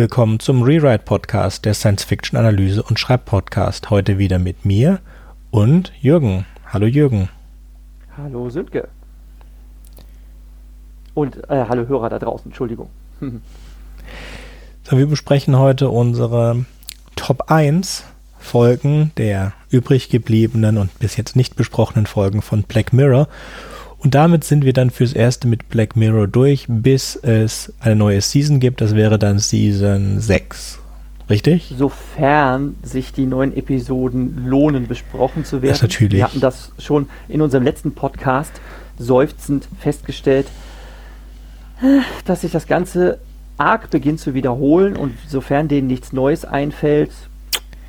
Willkommen zum Rewrite Podcast, der Science Fiction Analyse und Schreibpodcast. Heute wieder mit mir und Jürgen. Hallo Jürgen. Hallo Sönke. Und äh, hallo Hörer da draußen, Entschuldigung. so, wir besprechen heute unsere Top 1 Folgen der übrig gebliebenen und bis jetzt nicht besprochenen Folgen von Black Mirror. Und damit sind wir dann fürs erste mit Black Mirror durch, bis es eine neue Season gibt. Das wäre dann Season 6. Richtig? Sofern sich die neuen Episoden lohnen, besprochen zu werden. Das natürlich. Wir hatten das schon in unserem letzten Podcast seufzend festgestellt, dass sich das Ganze arg beginnt zu wiederholen und sofern denen nichts Neues einfällt,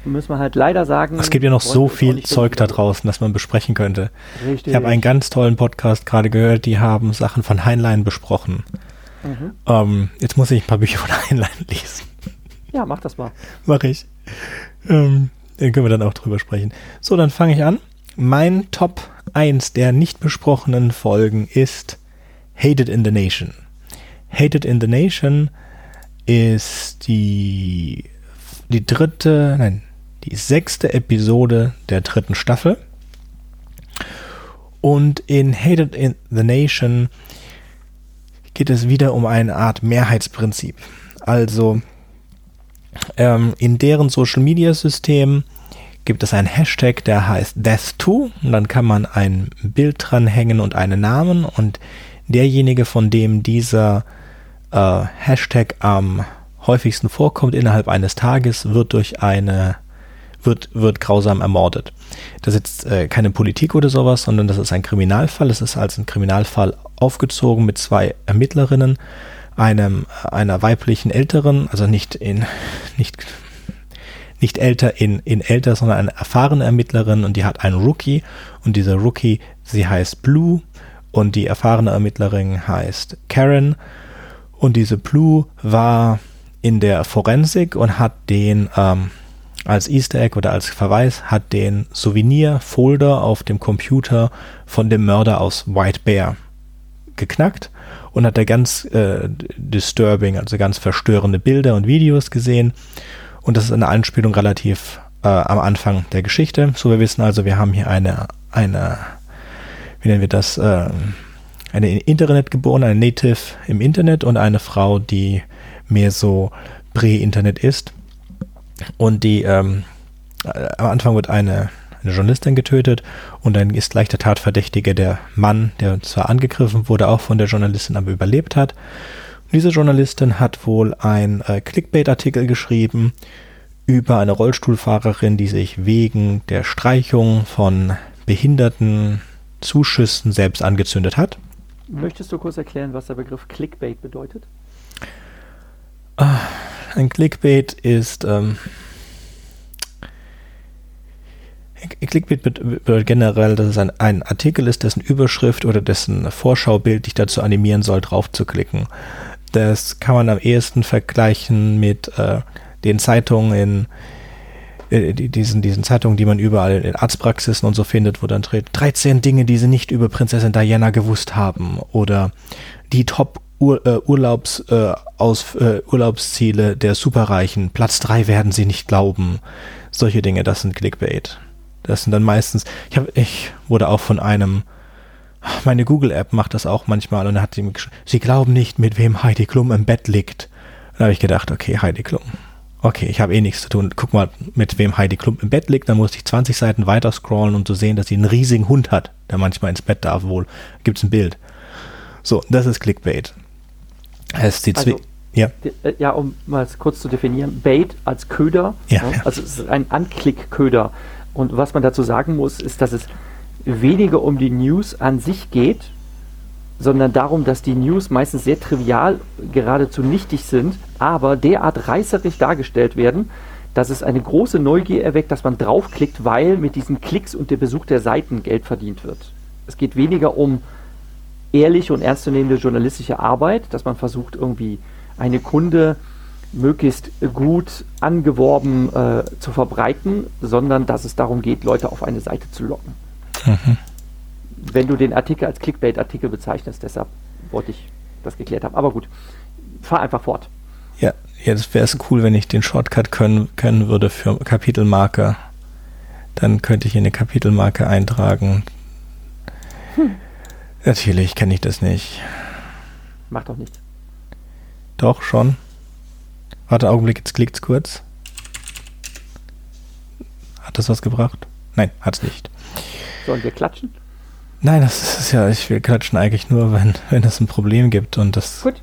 müssen wir halt leider sagen. Es gibt ja noch so viel Zeug da draußen, das man besprechen könnte. Richtig. Ich habe einen ganz tollen Podcast gerade gehört, die haben Sachen von Heinlein besprochen. Mhm. Ähm, jetzt muss ich ein paar Bücher von Heinlein lesen. Ja, mach das mal. Mach ich. Ähm, dann können wir dann auch drüber sprechen. So, dann fange ich an. Mein Top 1 der nicht besprochenen Folgen ist Hated in the Nation. Hated in the Nation ist die, die dritte, nein, die sechste Episode der dritten Staffel. Und in Hated in the Nation geht es wieder um eine Art Mehrheitsprinzip. Also ähm, in deren Social Media System gibt es einen Hashtag, der heißt Death2 und dann kann man ein Bild dranhängen und einen Namen und derjenige, von dem dieser äh, Hashtag am häufigsten vorkommt innerhalb eines Tages, wird durch eine wird, wird grausam ermordet. Das ist jetzt äh, keine Politik oder sowas, sondern das ist ein Kriminalfall. Es ist als ein Kriminalfall aufgezogen mit zwei Ermittlerinnen, einem, einer weiblichen Älteren, also nicht in, nicht, nicht älter in, in älter, sondern eine erfahrene Ermittlerin und die hat einen Rookie und dieser Rookie, sie heißt Blue und die erfahrene Ermittlerin heißt Karen und diese Blue war in der Forensik und hat den ähm, als Easter Egg oder als Verweis hat den Souvenir-Folder auf dem Computer von dem Mörder aus White Bear geknackt und hat da ganz äh, disturbing, also ganz verstörende Bilder und Videos gesehen. Und das ist eine Anspielung relativ äh, am Anfang der Geschichte. So, wir wissen also, wir haben hier eine, eine, wie nennen wir das, äh, eine Internetgeborene, eine Native im Internet und eine Frau, die mehr so Prä-Internet ist und die, ähm, am Anfang wird eine, eine Journalistin getötet und dann ist gleich der Tatverdächtige der Mann, der zwar angegriffen wurde, auch von der Journalistin, aber überlebt hat. Und diese Journalistin hat wohl ein äh, Clickbait-Artikel geschrieben über eine Rollstuhlfahrerin, die sich wegen der Streichung von behinderten Zuschüssen selbst angezündet hat. Möchtest du kurz erklären, was der Begriff Clickbait bedeutet? Ah, ein Clickbait ist ähm, Clickbait bedeutet generell, dass es ein, ein, Artikel ist, dessen Überschrift oder dessen Vorschaubild dich dazu animieren soll, drauf zu klicken. Das kann man am ehesten vergleichen mit äh, den Zeitungen in äh, diesen, diesen Zeitungen, die man überall in Arztpraxisen und so findet, wo dann dreht 13 Dinge, die sie nicht über Prinzessin Diana gewusst haben oder die Top Ur, äh, Urlaubs, äh, aus, äh, Urlaubsziele der Superreichen. Platz drei werden sie nicht glauben. Solche Dinge, das sind Clickbait. Das sind dann meistens, ich, hab, ich wurde auch von einem, meine Google-App macht das auch manchmal und hat geschrieben, sie glauben nicht, mit wem Heidi Klum im Bett liegt. Da habe ich gedacht, okay, Heidi Klum. Okay, ich habe eh nichts zu tun. Guck mal, mit wem Heidi Klum im Bett liegt. Dann musste ich 20 Seiten weiter scrollen, um zu sehen, dass sie einen riesigen Hund hat, der manchmal ins Bett darf wohl. Gibt's ein Bild. So, das ist Clickbait. Es die also, ja. Äh, ja, um mal kurz zu definieren, Bait als Köder, ja, ja. also es ist ein Anklickköder. Und was man dazu sagen muss, ist, dass es weniger um die News an sich geht, sondern darum, dass die News meistens sehr trivial, geradezu nichtig sind, aber derart reißerisch dargestellt werden, dass es eine große Neugier erweckt, dass man draufklickt, weil mit diesen Klicks und dem Besuch der Seiten Geld verdient wird. Es geht weniger um ehrliche und ernstzunehmende journalistische Arbeit, dass man versucht, irgendwie eine Kunde möglichst gut angeworben äh, zu verbreiten, sondern dass es darum geht, Leute auf eine Seite zu locken. Mhm. Wenn du den Artikel als Clickbait-Artikel bezeichnest, deshalb wollte ich das geklärt haben. Aber gut, fahr einfach fort. Ja, Jetzt wäre es cool, wenn ich den Shortcut können, können würde für Kapitelmarke. Dann könnte ich eine Kapitelmarke eintragen. Hm. Natürlich kenne ich das nicht. Macht doch nichts. Doch, schon. Warte, Augenblick, jetzt klickt's kurz. Hat das was gebracht? Nein, hat's nicht. Sollen wir klatschen? Nein, das ist ja, ich will klatschen eigentlich nur, wenn, wenn es ein Problem gibt und das. Gut.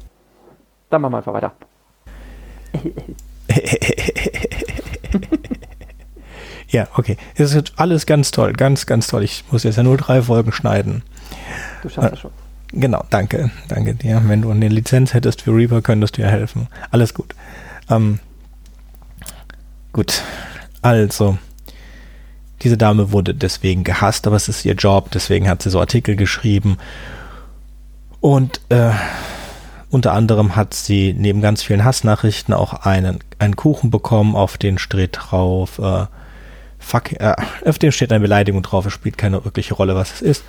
Dann machen wir einfach weiter. ja, okay. Es ist alles ganz toll, ganz, ganz toll. Ich muss jetzt ja nur drei Folgen schneiden. Du schaffst es schon. Genau, danke, danke dir. Wenn du eine Lizenz hättest für Reaper, könntest du ja helfen. Alles gut. Ähm, gut, also, diese Dame wurde deswegen gehasst, aber es ist ihr Job, deswegen hat sie so Artikel geschrieben. Und äh, unter anderem hat sie neben ganz vielen Hassnachrichten auch einen, einen Kuchen bekommen, auf den steht drauf, äh, fuck, äh, auf dem steht eine Beleidigung drauf, es spielt keine wirkliche Rolle, was es ist.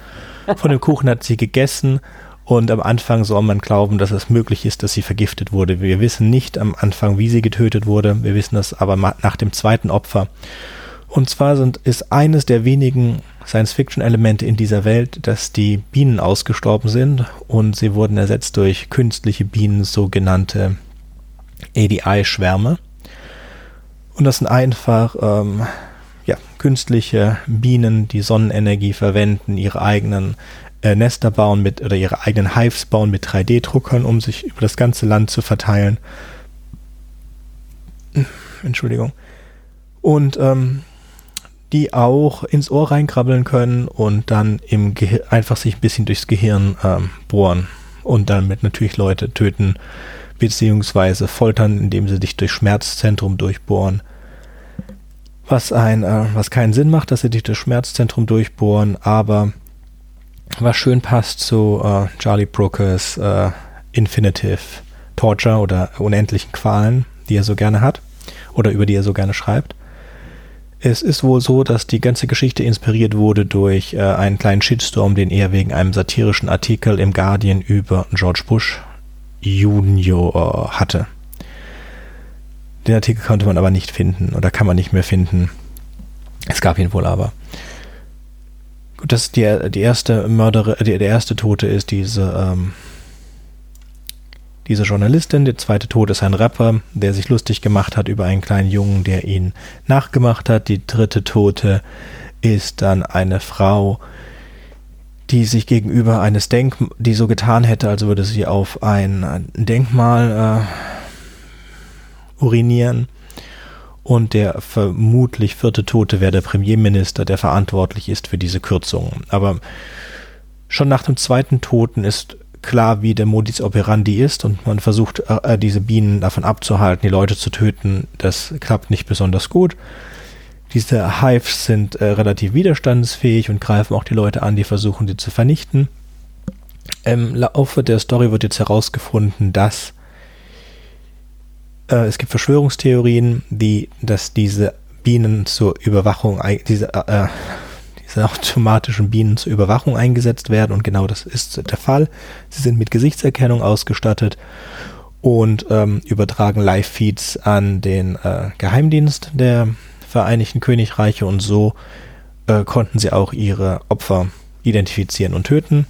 Von dem Kuchen hat sie gegessen und am Anfang soll man glauben, dass es möglich ist, dass sie vergiftet wurde. Wir wissen nicht am Anfang, wie sie getötet wurde. Wir wissen das aber nach dem zweiten Opfer. Und zwar sind, ist eines der wenigen Science-Fiction-Elemente in dieser Welt, dass die Bienen ausgestorben sind und sie wurden ersetzt durch künstliche Bienen, sogenannte ADI-Schwärme. Und das sind einfach ähm, ja, künstliche Bienen, die Sonnenenergie verwenden, ihre eigenen äh, Nester bauen mit oder ihre eigenen Hives bauen mit 3D-Druckern, um sich über das ganze Land zu verteilen. Entschuldigung. Und ähm, die auch ins Ohr reinkrabbeln können und dann im Gehir einfach sich ein bisschen durchs Gehirn ähm, bohren und damit natürlich Leute töten beziehungsweise foltern, indem sie dich durch Schmerzzentrum durchbohren. Was ein, äh, was keinen Sinn macht, dass sie durch Schmerzzentrum durchbohren, aber was schön passt zu äh, Charlie Brookers äh, Infinitive Torture oder unendlichen Qualen, die er so gerne hat oder über die er so gerne schreibt. Es ist wohl so, dass die ganze Geschichte inspiriert wurde durch äh, einen kleinen Shitstorm, den er wegen einem satirischen Artikel im Guardian über George Bush Junior äh, hatte. Den Artikel konnte man aber nicht finden oder kann man nicht mehr finden. Es gab ihn wohl aber. Gut, das ist die, die erste Mörderin, die, der erste Tote ist diese ähm, diese Journalistin. Der zweite Tod ist ein Rapper, der sich lustig gemacht hat über einen kleinen Jungen, der ihn nachgemacht hat. Die dritte Tote ist dann eine Frau, die sich gegenüber eines Denk, die so getan hätte, als würde sie auf ein Denkmal äh, urinieren. Und der vermutlich vierte Tote wäre der Premierminister, der verantwortlich ist für diese Kürzungen. Aber schon nach dem zweiten Toten ist klar, wie der Modus operandi ist und man versucht, äh, diese Bienen davon abzuhalten, die Leute zu töten. Das klappt nicht besonders gut. Diese Hives sind äh, relativ widerstandsfähig und greifen auch die Leute an, die versuchen, sie zu vernichten. Im Laufe der Story wird jetzt herausgefunden, dass äh, es gibt Verschwörungstheorien, die, dass diese Bienen zur Überwachung, diese äh, diese automatischen Bienen zur Überwachung eingesetzt werden und genau das ist der Fall. Sie sind mit Gesichtserkennung ausgestattet und ähm, übertragen Live-Feeds an den äh, Geheimdienst der Vereinigten Königreiche und so äh, konnten sie auch ihre Opfer identifizieren und töten.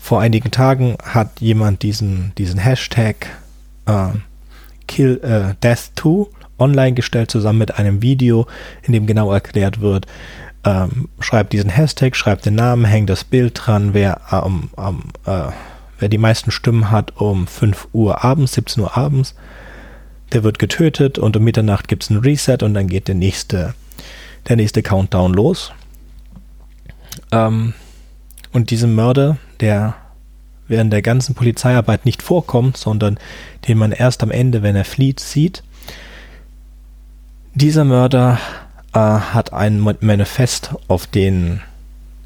Vor einigen Tagen hat jemand diesen, diesen Hashtag äh, Kill äh, Death 2 online gestellt, zusammen mit einem Video, in dem genau erklärt wird, ähm, schreibt diesen Hashtag, schreibt den Namen, hängt das Bild dran, wer, ähm, ähm, äh, wer die meisten Stimmen hat um 5 Uhr abends, 17 Uhr abends, der wird getötet und um Mitternacht gibt es ein Reset und dann geht der nächste, der nächste Countdown los. Ähm, und diesem Mörder, der während der ganzen Polizeiarbeit nicht vorkommt, sondern den man erst am Ende, wenn er flieht, sieht, dieser Mörder äh, hat ein Manifest auf den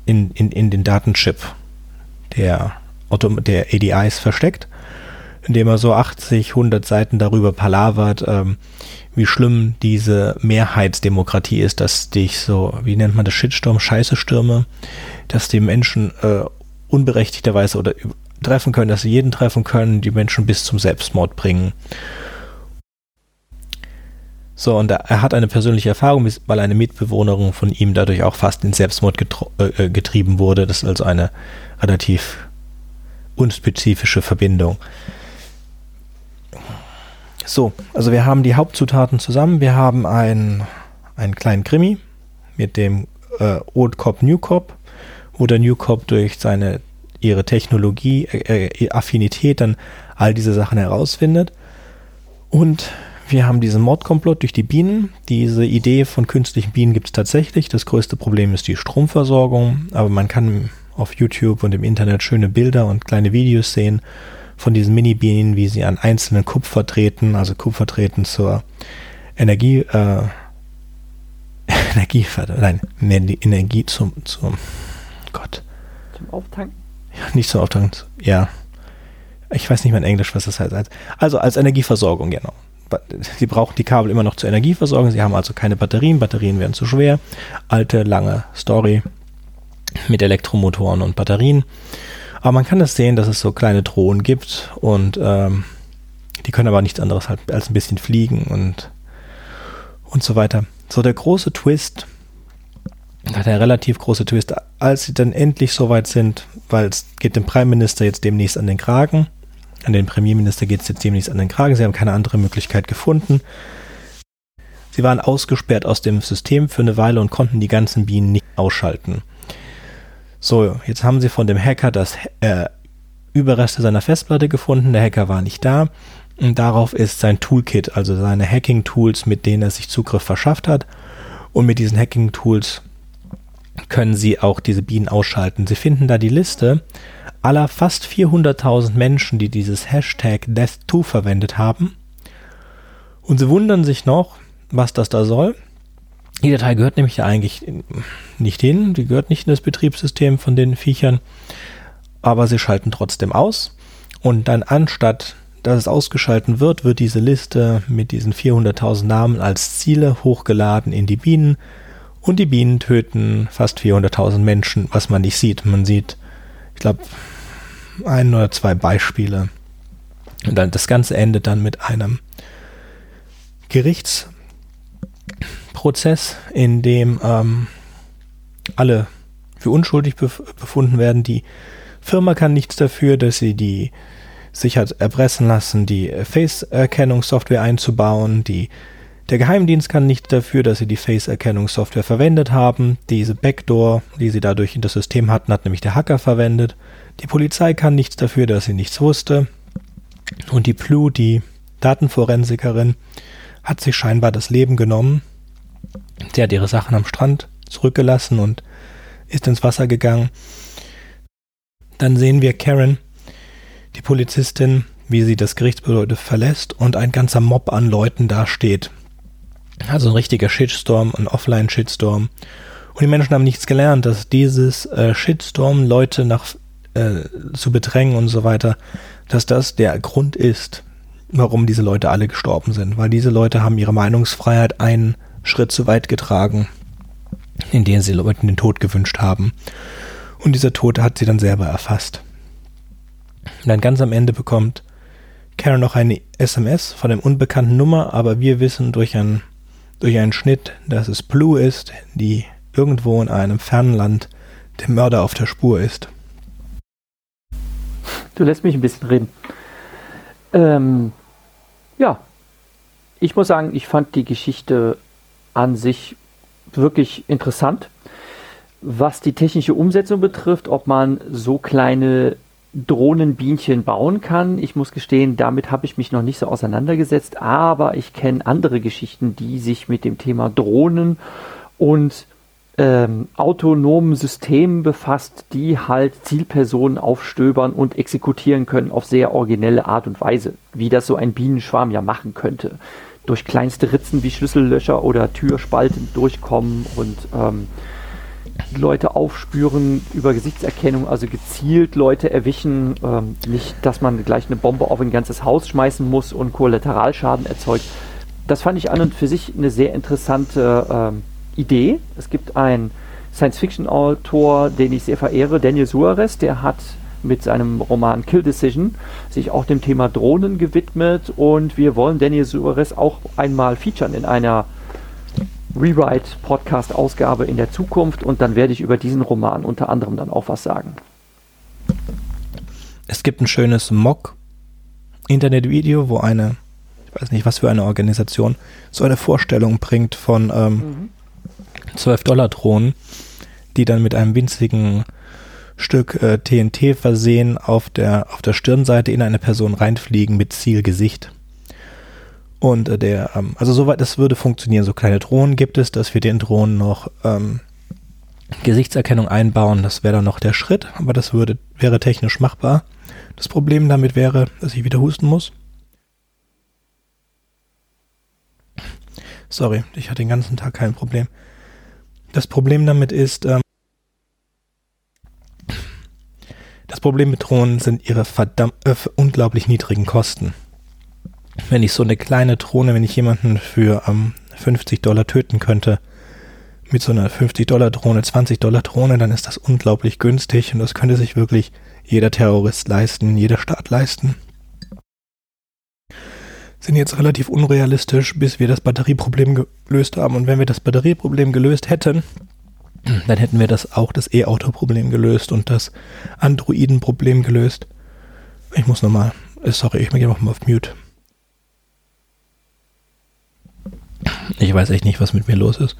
in, in, in den Datenchip der, der ADIs versteckt, indem er so 80, 100 Seiten darüber palavert, ähm, wie schlimm diese Mehrheitsdemokratie ist, dass dich so, wie nennt man das, Shitstorm, Scheißestürme, dass die Menschen äh, unberechtigterweise oder treffen können, dass sie jeden treffen können, die Menschen bis zum Selbstmord bringen So, und er hat eine persönliche Erfahrung, weil eine Mitbewohnerin von ihm dadurch auch fast in Selbstmord äh, getrieben wurde. Das ist also eine relativ unspezifische Verbindung. So, also wir haben die Hauptzutaten zusammen. Wir haben einen, einen kleinen Krimi mit dem äh, Old Cop, New Cop, wo der New Cop durch seine ihre Technologie, äh, äh Affinität dann all diese Sachen herausfindet. Und wir haben diesen Mordkomplott durch die Bienen. Diese Idee von künstlichen Bienen gibt es tatsächlich. Das größte Problem ist die Stromversorgung, aber man kann auf YouTube und im Internet schöne Bilder und kleine Videos sehen von diesen Mini-Bienen, wie sie an einzelnen Kupfer treten, also Kupfer treten zur Energie, äh, Energie, nein, Energie zum, zum Gott. Zum Auftanken? Ja, nicht zum Auftanken, ja. Ich weiß nicht mehr in Englisch, was das heißt. Also als Energieversorgung, genau. Sie brauchen die Kabel immer noch zur Energieversorgung. Sie haben also keine Batterien. Batterien werden zu schwer. Alte, lange Story mit Elektromotoren und Batterien. Aber man kann das sehen, dass es so kleine Drohnen gibt und ähm, die können aber nichts anderes halt als ein bisschen fliegen und, und so weiter. So der große Twist, der relativ große Twist, als sie dann endlich soweit sind, weil es geht dem Prime Minister jetzt demnächst an den Kragen. An den Premierminister geht es jetzt demnächst an den Kragen. Sie haben keine andere Möglichkeit gefunden. Sie waren ausgesperrt aus dem System für eine Weile und konnten die ganzen Bienen nicht ausschalten. So, jetzt haben sie von dem Hacker das äh, Überreste seiner Festplatte gefunden. Der Hacker war nicht da. Und darauf ist sein Toolkit, also seine Hacking-Tools, mit denen er sich Zugriff verschafft hat. Und mit diesen Hacking-Tools können sie auch diese Bienen ausschalten. Sie finden da die Liste aller fast 400.000 Menschen, die dieses Hashtag Death2 verwendet haben. Und sie wundern sich noch, was das da soll. Die Datei gehört nämlich ja eigentlich nicht hin, die gehört nicht in das Betriebssystem von den Viechern, aber sie schalten trotzdem aus und dann anstatt dass es ausgeschalten wird, wird diese Liste mit diesen 400.000 Namen als Ziele hochgeladen in die Bienen und die Bienen töten fast 400.000 Menschen, was man nicht sieht. Man sieht, ich glaube, ein oder zwei Beispiele. Und dann das Ganze endet dann mit einem Gerichts Prozess, in dem ähm, alle für unschuldig bef befunden werden. Die Firma kann nichts dafür, dass sie die sich hat erpressen lassen, die Face-Erkennungssoftware einzubauen. Die, der Geheimdienst kann nichts dafür, dass sie die Face-Erkennungssoftware verwendet haben. Diese Backdoor, die sie dadurch in das System hatten, hat nämlich der Hacker verwendet. Die Polizei kann nichts dafür, dass sie nichts wusste. Und die Plu, die Datenforensikerin, hat sich scheinbar das Leben genommen Sie hat ihre Sachen am Strand zurückgelassen und ist ins Wasser gegangen. Dann sehen wir Karen, die Polizistin, wie sie das Gerichtsgebäude verlässt und ein ganzer Mob an Leuten dasteht. Also ein richtiger Shitstorm, ein Offline-Shitstorm. Und die Menschen haben nichts gelernt, dass dieses äh, Shitstorm, Leute nach äh, zu bedrängen und so weiter, dass das der Grund ist, warum diese Leute alle gestorben sind. Weil diese Leute haben ihre Meinungsfreiheit ein Schritt zu weit getragen, in denen sie Leuten den Tod gewünscht haben. Und dieser Tod hat sie dann selber erfasst. Und dann ganz am Ende bekommt Karen noch eine SMS von einer unbekannten Nummer, aber wir wissen durch, ein, durch einen Schnitt, dass es Blue ist, die irgendwo in einem fernen Land dem Mörder auf der Spur ist. Du lässt mich ein bisschen reden. Ähm, ja, ich muss sagen, ich fand die Geschichte an sich wirklich interessant. Was die technische Umsetzung betrifft, ob man so kleine Drohnenbienchen bauen kann. Ich muss gestehen, damit habe ich mich noch nicht so auseinandergesetzt, aber ich kenne andere Geschichten, die sich mit dem Thema Drohnen und ähm, autonomen Systemen befasst, die halt Zielpersonen aufstöbern und exekutieren können auf sehr originelle Art und Weise, wie das so ein Bienenschwarm ja machen könnte durch kleinste Ritzen wie Schlüssellöcher oder Türspalten durchkommen und ähm, Leute aufspüren über Gesichtserkennung, also gezielt Leute erwischen. Ähm, nicht, dass man gleich eine Bombe auf ein ganzes Haus schmeißen muss und Kollateralschaden erzeugt. Das fand ich an und für sich eine sehr interessante ähm, Idee. Es gibt einen Science-Fiction-Autor, den ich sehr verehre, Daniel Suarez, der hat mit seinem Roman Kill Decision sich auch dem Thema Drohnen gewidmet und wir wollen Daniel Suarez auch einmal featuren in einer Rewrite Podcast Ausgabe in der Zukunft und dann werde ich über diesen Roman unter anderem dann auch was sagen. Es gibt ein schönes Mock Internetvideo, wo eine, ich weiß nicht was für eine Organisation, so eine Vorstellung bringt von ähm, mhm. 12 Dollar Drohnen, die dann mit einem winzigen Stück äh, TNT versehen auf der, auf der Stirnseite in eine Person reinfliegen mit Zielgesicht. Und äh, der, ähm, also soweit das würde funktionieren. So kleine Drohnen gibt es, dass wir den Drohnen noch ähm, Gesichtserkennung einbauen. Das wäre dann noch der Schritt, aber das würde, wäre technisch machbar. Das Problem damit wäre, dass ich wieder husten muss. Sorry, ich hatte den ganzen Tag kein Problem. Das Problem damit ist, ähm, das Problem mit Drohnen sind ihre verdammt äh, unglaublich niedrigen Kosten wenn ich so eine kleine Drohne, wenn ich jemanden für ähm, 50 Dollar töten könnte, mit so einer 50 Dollar Drohne, 20 Dollar Drohne, dann ist das unglaublich günstig und das könnte sich wirklich jeder Terrorist leisten, jeder Staat leisten. Sind jetzt relativ unrealistisch, bis wir das Batterieproblem gelöst haben. Und wenn wir das Batterieproblem gelöst hätten, dann hätten wir das auch das E-Auto-Problem gelöst und das Androiden-Problem gelöst. Ich muss nochmal, äh, sorry, ich gehe nochmal auf Mute. Ich weiß echt nicht, was mit mir los ist.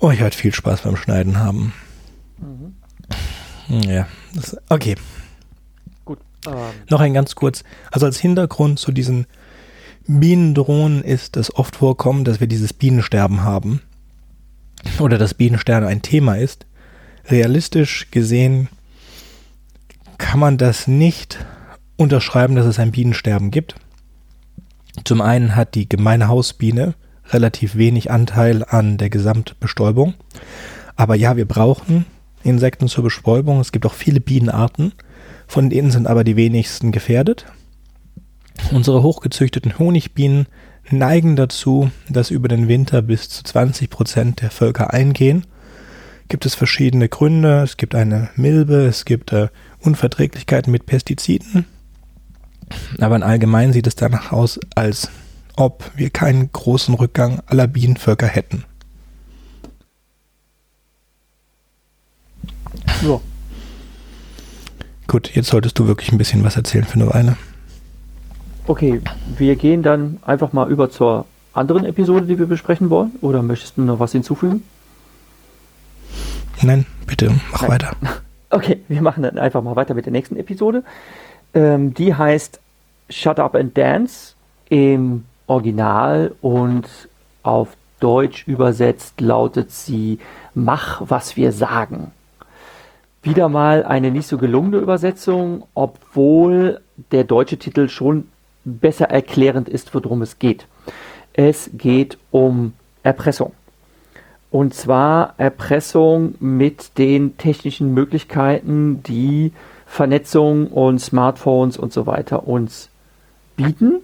Oh, ich werde viel Spaß beim Schneiden haben. Mhm. Ja, das, okay. Gut. Ähm. Noch ein ganz kurz. Also als Hintergrund zu diesen Bienendrohnen ist es oft vorkommen, dass wir dieses Bienensterben haben. Oder dass Bienensterben ein Thema ist. Realistisch gesehen kann man das nicht unterschreiben, dass es ein Bienensterben gibt. Zum einen hat die gemeine Hausbiene relativ wenig Anteil an der Gesamtbestäubung. Aber ja, wir brauchen Insekten zur Bestäubung. Es gibt auch viele Bienenarten, von denen sind aber die wenigsten gefährdet. Unsere hochgezüchteten Honigbienen neigen dazu, dass über den Winter bis zu 20 Prozent der Völker eingehen. Gibt es verschiedene Gründe. Es gibt eine Milbe, es gibt äh, Unverträglichkeiten mit Pestiziden. Aber in allgemein sieht es danach aus, als ob wir keinen großen Rückgang aller Bienenvölker hätten. So. Gut, jetzt solltest du wirklich ein bisschen was erzählen für eine Weile. Okay, wir gehen dann einfach mal über zur anderen Episode, die wir besprechen wollen. Oder möchtest du noch was hinzufügen? Nein, bitte, mach Nein. weiter. Okay, wir machen dann einfach mal weiter mit der nächsten Episode. Ähm, die heißt Shut Up and Dance. Im Original und auf Deutsch übersetzt lautet sie Mach, was wir sagen. Wieder mal eine nicht so gelungene Übersetzung, obwohl der deutsche Titel schon besser erklärend ist, worum es geht. Es geht um Erpressung. Und zwar Erpressung mit den technischen Möglichkeiten, die Vernetzung und Smartphones und so weiter uns bieten.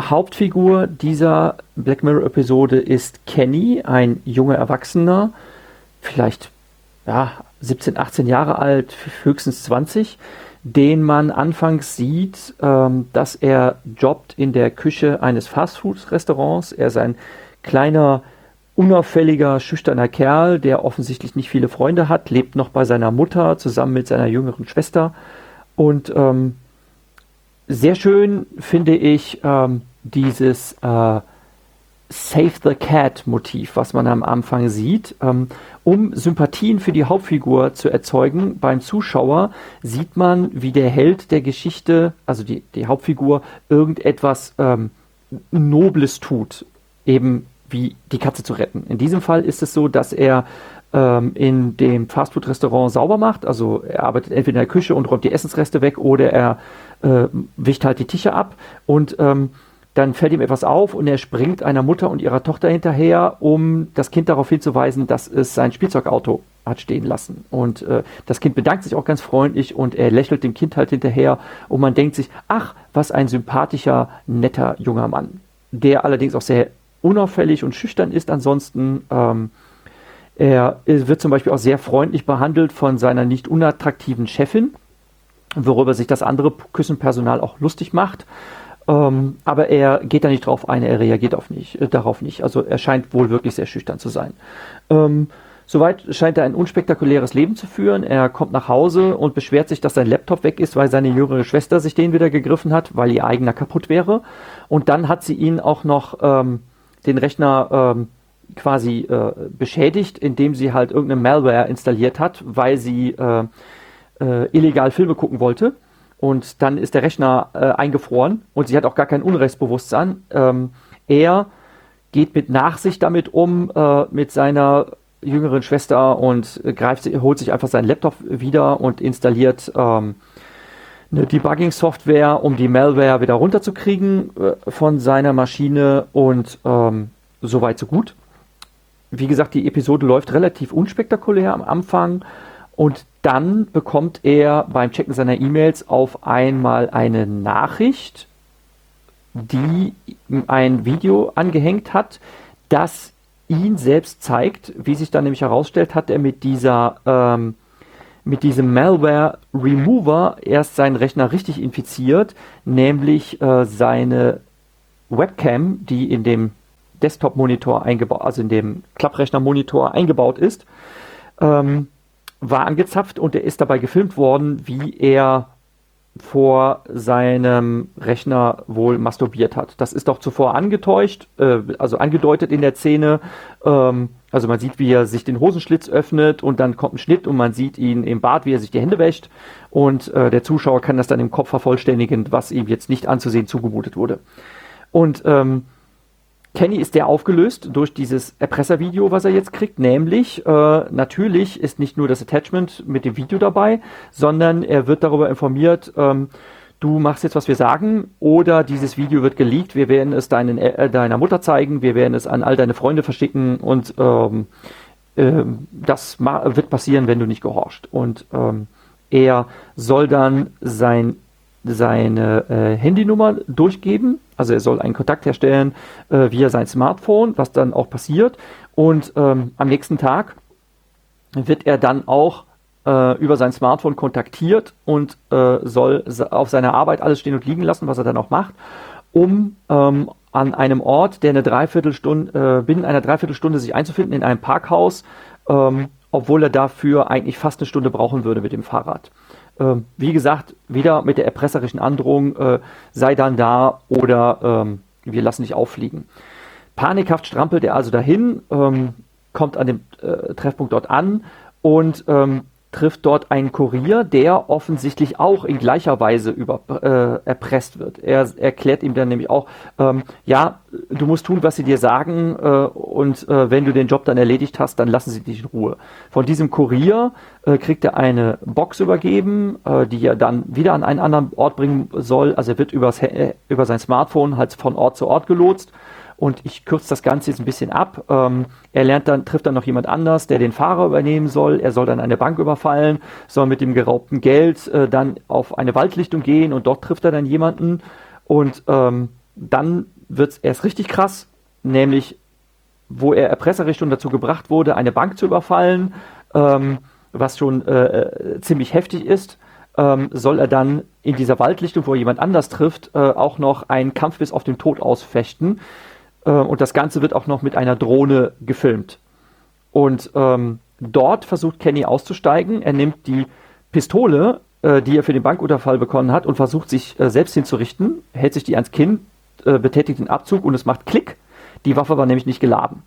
Hauptfigur dieser Black Mirror-Episode ist Kenny, ein junger Erwachsener, vielleicht ja, 17, 18 Jahre alt, höchstens 20, den man anfangs sieht, ähm, dass er jobbt in der Küche eines Fastfood-Restaurants. Er ist ein kleiner, unauffälliger, schüchterner Kerl, der offensichtlich nicht viele Freunde hat, lebt noch bei seiner Mutter zusammen mit seiner jüngeren Schwester und ähm, sehr schön finde ich ähm, dieses äh, Save the Cat Motiv, was man am Anfang sieht. Ähm, um Sympathien für die Hauptfigur zu erzeugen beim Zuschauer, sieht man, wie der Held der Geschichte, also die, die Hauptfigur, irgendetwas ähm, Nobles tut, eben wie die Katze zu retten. In diesem Fall ist es so, dass er ähm, in dem Fastfood-Restaurant sauber macht. Also er arbeitet entweder in der Küche und räumt die Essensreste weg oder er äh, wicht halt die Tische ab und ähm, dann fällt ihm etwas auf und er springt einer Mutter und ihrer Tochter hinterher, um das Kind darauf hinzuweisen, dass es sein Spielzeugauto hat stehen lassen. Und äh, das Kind bedankt sich auch ganz freundlich und er lächelt dem Kind halt hinterher und man denkt sich, ach, was ein sympathischer, netter junger Mann. Der allerdings auch sehr unauffällig und schüchtern ist ansonsten. Ähm, Er wird zum Beispiel auch sehr freundlich behandelt von seiner nicht unattraktiven Chefin, worüber sich das andere Küchenpersonal auch lustig macht. Ähm, aber er geht da nicht drauf ein, er reagiert auf nicht, äh, darauf nicht. Also er scheint wohl wirklich sehr schüchtern zu sein. Ähm, Soweit scheint er ein unspektakuläres Leben zu führen. Er kommt nach Hause und beschwert sich, dass sein Laptop weg ist, weil seine jüngere Schwester sich den wieder gegriffen hat, weil ihr eigener kaputt wäre. Und dann hat sie ihn auch noch ähm, den Rechner ähm, quasi äh, beschädigt, indem sie halt irgendeine Malware installiert hat, weil sie äh, äh, illegal Filme gucken wollte. Und dann ist der Rechner äh, eingefroren und sie hat auch gar kein Unrechtsbewusstsein. Ähm, er geht mit Nachsicht damit um, äh, mit seiner jüngeren Schwester und greift, holt sich einfach seinen Laptop wieder und installiert ähm, eine Debugging-Software, um die Malware wieder runterzukriegen äh, von seiner Maschine und ähm, so weit, so gut. Wie gesagt, die Episode läuft relativ unspektakulär am Anfang und dann bekommt er beim Checken seiner E-Mails auf einmal eine Nachricht, die ein Video angehängt hat, das ihn selbst zeigt, wie sich dann nämlich herausstellt, hat er mit dieser ähm, mit diesem Malware Remover erst seinen Rechner richtig infiziert, nämlich äh, seine Webcam, die in dem Desktop-Monitor eingebaut, also in dem Klapprechner-Monitor eingebaut ist, ähm, war angezapft und er ist dabei gefilmt worden, wie er vor seinem Rechner wohl masturbiert hat. Das ist doch zuvor angetäuscht, äh, also angedeutet in der Szene. Ähm, also man sieht, wie er sich den Hosenschlitz öffnet und dann kommt ein Schnitt und man sieht ihn im Bad, wie er sich die Hände wäscht. Und äh, der Zuschauer kann das dann im Kopf vervollständigen, was ihm jetzt nicht anzusehen zugemutet wurde. Und ähm, Kenny ist der aufgelöst durch dieses Erpresservideo, was er jetzt kriegt. Nämlich, äh, natürlich ist nicht nur das Attachment mit dem Video dabei, sondern er wird darüber informiert, ähm, du machst jetzt, was wir sagen, oder dieses Video wird geleakt, wir werden es deinen, äh, deiner Mutter zeigen, wir werden es an all deine Freunde verschicken und ähm, äh, das wird passieren, wenn du nicht gehorchst. Und ähm, er soll dann sein seine äh, Handynummer durchgeben. Also er soll einen Kontakt herstellen äh, via sein Smartphone, was dann auch passiert. Und ähm, am nächsten Tag wird er dann auch äh, über sein Smartphone kontaktiert und äh, soll auf seiner Arbeit alles stehen und liegen lassen, was er dann auch macht, um ähm, an einem Ort, der eine Dreiviertelstunde, äh, binnen einer Dreiviertelstunde sich einzufinden in einem Parkhaus, ähm, obwohl er dafür eigentlich fast eine Stunde brauchen würde mit dem Fahrrad. Ähm, wie gesagt, wieder mit der erpresserischen Androhung, äh, sei dann da oder ähm, wir lassen dich auffliegen. Panikhaft strampelt er also dahin, ähm, kommt an dem äh, Treffpunkt dort an und ähm, trifft dort einen Kurier, der offensichtlich auch in gleicher Weise über, äh, erpresst wird. Er erklärt ihm dann nämlich auch, ähm, ja, du musst tun, was sie dir sagen äh, und äh, wenn du den Job dann erledigt hast, dann lassen sie dich in Ruhe. Von diesem Kurier äh, kriegt er eine Box übergeben, äh, die er dann wieder an einen anderen Ort bringen soll. Also er wird übers, äh, über sein Smartphone halt von Ort zu Ort gelotst und ich kürze das Ganze jetzt ein bisschen ab. Ähm, er lernt dann, trifft dann noch jemand anders, der den Fahrer übernehmen soll. Er soll dann eine Bank überfallen, soll mit dem geraubten Geld äh, dann auf eine Waldlichtung gehen und dort trifft er dann jemanden. Und ähm, dann wird es erst richtig krass, nämlich wo er erpresserisch schon dazu gebracht wurde, eine Bank zu überfallen, ähm, was schon äh, äh ziemlich heftig ist. Ähm, soll er dann in dieser Waldlichtung, wo er jemand anders trifft, äh, auch noch einen Kampf bis auf den Tod ausfechten. Äh, und das Ganze wird auch noch mit einer Drohne gefilmt. Und ähm, dort versucht Kenny auszusteigen. Er nimmt die Pistole, äh, die er für den Bankunterfall bekommen hat, und versucht sich äh, selbst hinzurichten, hält sich die ans Kinn, äh, betätigt den Abzug und es macht Klick. Die Waffe war nämlich nicht geladen.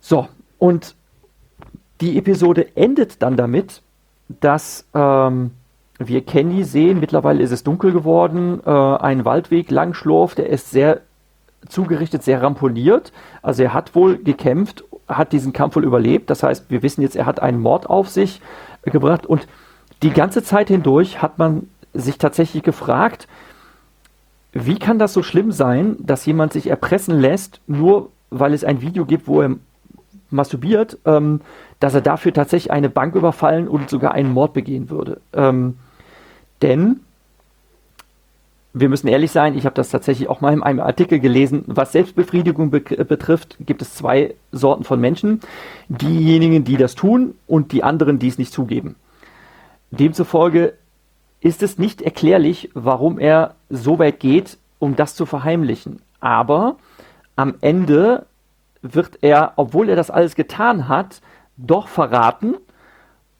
So, und die Episode endet dann damit, dass ähm, wir Kenny sehen, mittlerweile ist es dunkel geworden, äh, ein Waldweg lang schlurft, der ist sehr zugerichtet, sehr ramponiert. Also er hat wohl gekämpft, hat diesen Kampf wohl überlebt. Das heißt, wir wissen jetzt, er hat einen Mord auf sich gebracht. Und die ganze Zeit hindurch hat man sich tatsächlich gefragt, wie kann das so schlimm sein, dass jemand sich erpressen lässt, nur weil es ein Video gibt, wo er masturbiert, ähm, dass er dafür tatsächlich eine Bank überfallen und sogar einen Mord begehen würde. Ähm, denn wir müssen ehrlich sein, ich habe das tatsächlich auch mal in einem Artikel gelesen, was Selbstbefriedigung be betrifft, gibt es zwei Sorten von Menschen. Diejenigen, die das tun und die anderen, die es nicht zugeben. Demzufolge ist es nicht erklärlich, warum er so weit geht, um das zu verheimlichen. Aber am Ende wird er, obwohl er das alles getan hat, doch verraten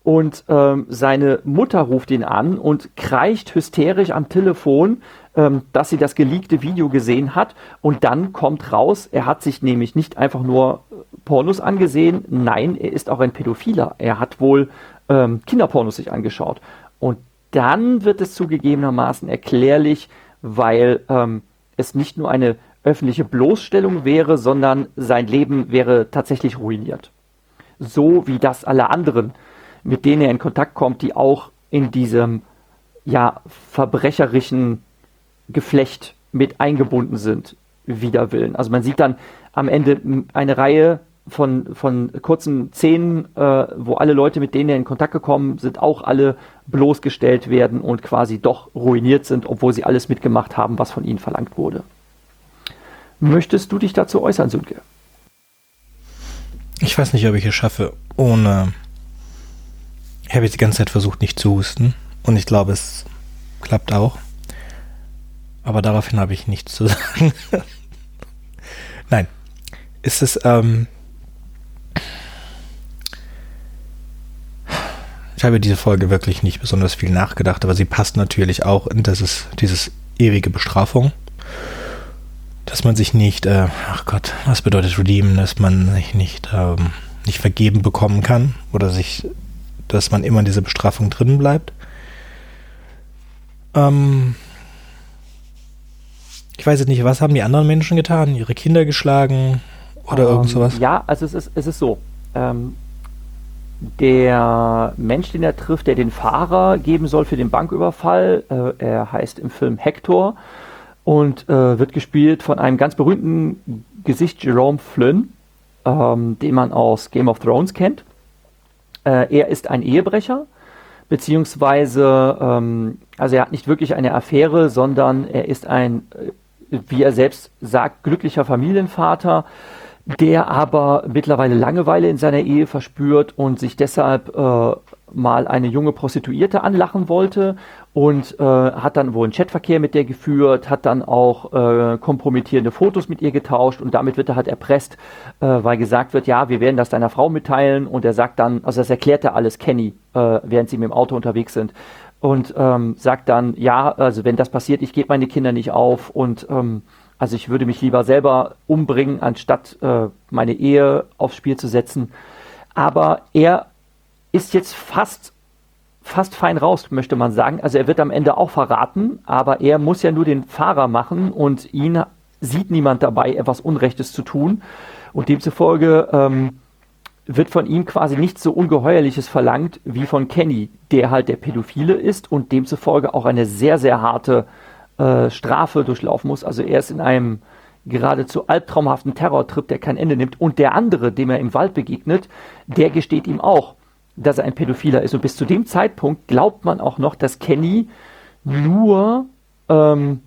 und ähm, seine Mutter ruft ihn an und kreicht hysterisch am Telefon, ähm, dass sie das geleakte Video gesehen hat. Und dann kommt raus, er hat sich nämlich nicht einfach nur äh, Pornos angesehen, nein, er ist auch ein Pädophiler. Er hat wohl ähm, Kinderpornos sich angeschaut. Und dann wird es zugegebenermaßen erklärlich, weil ähm, es nicht nur eine öffentliche Bloßstellung wäre, sondern sein Leben wäre tatsächlich ruiniert. So wie das aller anderen, mit denen er in Kontakt kommt, die auch in diesem ja verbrecherischen Geflecht mit eingebunden sind, wider Willen. Also man sieht dann am Ende eine Reihe von, von kurzen Szenen, äh, wo alle Leute, mit denen er in Kontakt gekommen sind, auch alle bloßgestellt werden und quasi doch ruiniert sind, obwohl sie alles mitgemacht haben, was von ihnen verlangt wurde. Möchtest du dich dazu äußern, Sönke? Ich weiß nicht, ob ich es schaffe, ohne. Ich habe jetzt die ganze Zeit versucht, nicht zu husten. Und ich glaube, es klappt auch. Aber daraufhin habe ich nichts zu sagen. Nein. Ist es, ähm, Ich habe diese Folge wirklich nicht besonders viel nachgedacht, aber sie passt natürlich auch in dieses, dieses ewige Bestrafung. Dass man sich nicht, äh, ach Gott, was bedeutet Redeem, dass man sich nicht, ähm, nicht vergeben bekommen kann oder sich, dass man immer in dieser Bestrafung drin bleibt. Ähm, ich weiß jetzt nicht, was haben die anderen Menschen getan? Ihre Kinder geschlagen oder um, irgend ähm, sowas? Ja, also es ist, es ist so. Ähm, der Mensch, den er trifft, der den Fahrer geben soll für den Banküberfall, äh, er heißt im Film Hector und äh, wird gespielt von einem ganz berühmten Gesicht Jerome Flynn, ähm, den man aus Game of Thrones kennt. Äh, er ist ein Ehebrecher, beziehungsweise, ähm, also er hat nicht wirklich eine Affäre, sondern er ist ein, äh, wie er selbst sagt, glücklicher Familienvater der aber mittlerweile Langeweile in seiner Ehe verspürt und sich deshalb äh, mal eine junge Prostituierte anlachen wollte und äh, hat dann wohl einen Chatverkehr mit der geführt, hat dann auch äh, kompromittierende Fotos mit ihr getauscht und damit wird er halt erpresst, äh, weil gesagt wird, ja, wir werden das deiner Frau mitteilen und er sagt dann, also das erklärt er alles Kenny, äh, während sie mit dem Auto unterwegs sind und ähm, sagt dann, ja, also wenn das passiert, ich gebe meine Kinder nicht auf und ähm, also ich würde mich lieber selber umbringen, anstatt äh, meine Ehe aufs Spiel zu setzen. Aber er ist jetzt fast, fast fein raus, möchte man sagen. Also er wird am Ende auch verraten, aber er muss ja nur den Fahrer machen und ihn sieht niemand dabei, etwas Unrechtes zu tun. Und demzufolge ähm, wird von ihm quasi nichts so Ungeheuerliches verlangt wie von Kenny, der halt der Pädophile ist und demzufolge auch eine sehr, sehr harte äh, Strafe durchlaufen muss. Also er ist in einem geradezu albtraumhaften Terrortrip, der kein Ende nimmt. Und der andere, dem er im Wald begegnet, der gesteht ihm auch, dass er ein Pädophiler ist. Und bis zu dem Zeitpunkt glaubt man auch noch, dass Kenny nur ähm,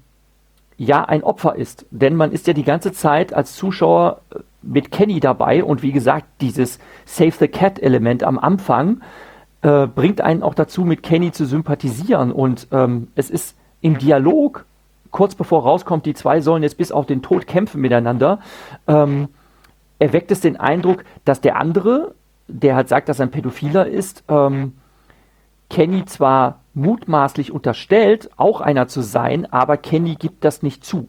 ja ein Opfer ist. Denn man ist ja die ganze Zeit als Zuschauer äh, mit Kenny dabei und wie gesagt, dieses Save the Cat Element am Anfang äh, bringt einen auch dazu, mit Kenny zu sympathisieren. Und ähm, es ist im Dialog, kurz bevor rauskommt, die zwei sollen jetzt bis auf den Tod kämpfen miteinander, ähm, erweckt es den Eindruck, dass der andere, der halt sagt, dass er ein Pädophiler ist, ähm, Kenny zwar mutmaßlich unterstellt, auch einer zu sein, aber Kenny gibt das nicht zu.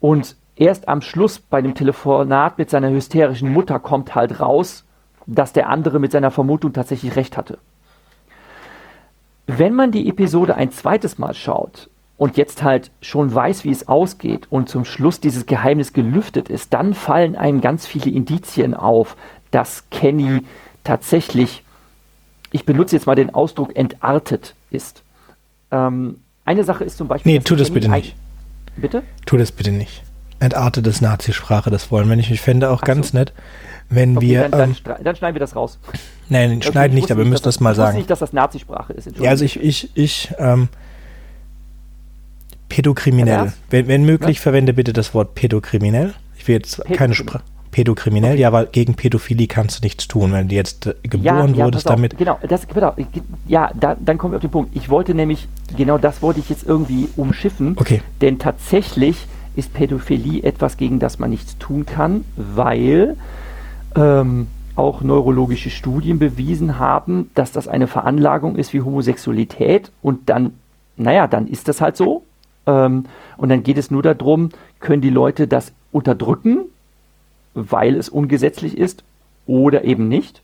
Und erst am Schluss bei dem Telefonat mit seiner hysterischen Mutter kommt halt raus, dass der andere mit seiner Vermutung tatsächlich recht hatte. Wenn man die Episode ein zweites Mal schaut und jetzt halt schon weiß, wie es ausgeht und zum Schluss dieses Geheimnis gelüftet ist, dann fallen einem ganz viele Indizien auf, dass Kenny tatsächlich, ich benutze jetzt mal den Ausdruck, entartet ist. Ähm, eine Sache ist zum Beispiel. Nee, tu das bitte nicht. Bitte? Tu das bitte nicht. Entartet ist Nazisprache, das wollen wir nicht. Ich fände auch Ach ganz so. nett, wenn okay, wir. Dann, dann, ähm, dann, schneiden wir das raus. Nein, okay, schneiden nicht, aber wir müssen das, das mal sagen. Ich nicht, dass das Nazisprache ist. Ja, also ich, ich, ich, ähm, Pädokriminell. Wenn, wenn möglich, ja? verwende bitte das Wort pädokriminell. Ich will jetzt keine Sprache. Pädokriminell, okay. ja, weil gegen Pädophilie kannst du nichts tun, wenn du jetzt äh, geboren ja, ja, wurdest damit. Genau, das, genau, ja, da, dann kommen wir auf den Punkt. Ich wollte nämlich, genau das wollte ich jetzt irgendwie umschiffen. Okay. Denn tatsächlich ist Pädophilie etwas, gegen das man nichts tun kann, weil ähm, auch neurologische Studien bewiesen haben, dass das eine Veranlagung ist wie Homosexualität und dann, naja, dann ist das halt so. Ähm, und dann geht es nur darum, können die Leute das unterdrücken weil es ungesetzlich ist oder eben nicht.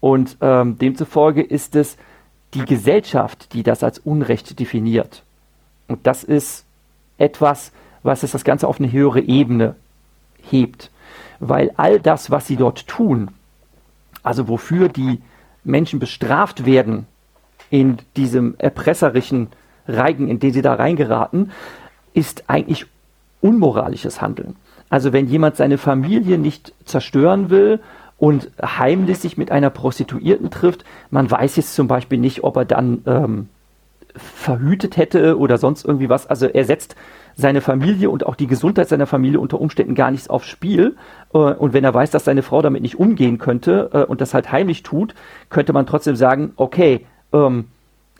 Und ähm, demzufolge ist es die Gesellschaft, die das als Unrecht definiert. Und das ist etwas, was es das Ganze auf eine höhere Ebene hebt. Weil all das, was sie dort tun, also wofür die Menschen bestraft werden in diesem erpresserischen Reigen, in den sie da reingeraten, ist eigentlich unmoralisches Handeln. Also wenn jemand seine Familie nicht zerstören will und heimlich sich mit einer Prostituierten trifft, man weiß jetzt zum Beispiel nicht, ob er dann ähm, verhütet hätte oder sonst irgendwie was. Also er setzt seine Familie und auch die Gesundheit seiner Familie unter Umständen gar nichts aufs Spiel. Äh, und wenn er weiß, dass seine Frau damit nicht umgehen könnte äh, und das halt heimlich tut, könnte man trotzdem sagen, okay, ähm,